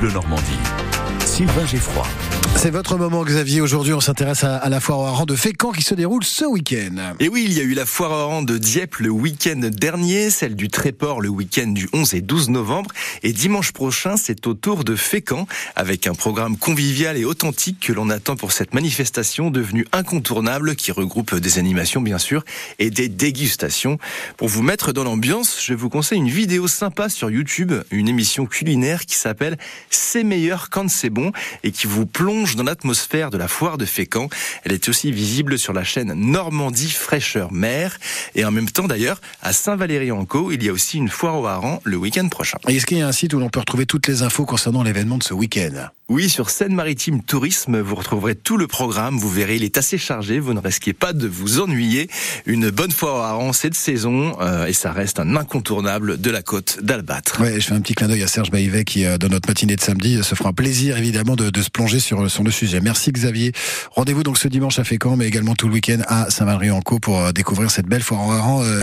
Bleu Normandie. Sylvain Geffroy. C'est votre moment, Xavier. Aujourd'hui, on s'intéresse à, la foire au hareng de Fécamp qui se déroule ce week-end. Et oui, il y a eu la foire au hareng de Dieppe le week-end dernier, celle du Tréport le week-end du 11 et 12 novembre. Et dimanche prochain, c'est au tour de Fécamp, avec un programme convivial et authentique que l'on attend pour cette manifestation devenue incontournable, qui regroupe des animations, bien sûr, et des dégustations. Pour vous mettre dans l'ambiance, je vous conseille une vidéo sympa sur YouTube, une émission culinaire qui s'appelle C'est meilleur quand c'est bon, et qui vous plonge dans l'atmosphère de la foire de Fécamp. Elle est aussi visible sur la chaîne Normandie Fraîcheur Mer. Et en même temps d'ailleurs, à Saint-Valéry-en-Caux, il y a aussi une foire au hareng le week-end prochain. Est-ce qu'il y a un site où l'on peut retrouver toutes les infos concernant l'événement de ce week-end? Oui, sur Seine-Maritime Tourisme, vous retrouverez tout le programme. Vous verrez, il est assez chargé. Vous ne risquez pas de vous ennuyer. Une bonne foire au hareng, c'est de saison, euh, et ça reste un incontournable de la côte d'Albâtre. Ouais, je fais un petit clin d'œil à Serge Baïvet qui, euh, dans notre matinée de samedi, se fera un plaisir évidemment de, de se plonger sur, sur le sujet. Merci Xavier. Rendez-vous donc ce dimanche à Fécamp, mais également tout le week-end à Saint-Valery-en-Caux pour euh, découvrir cette belle foire au hareng.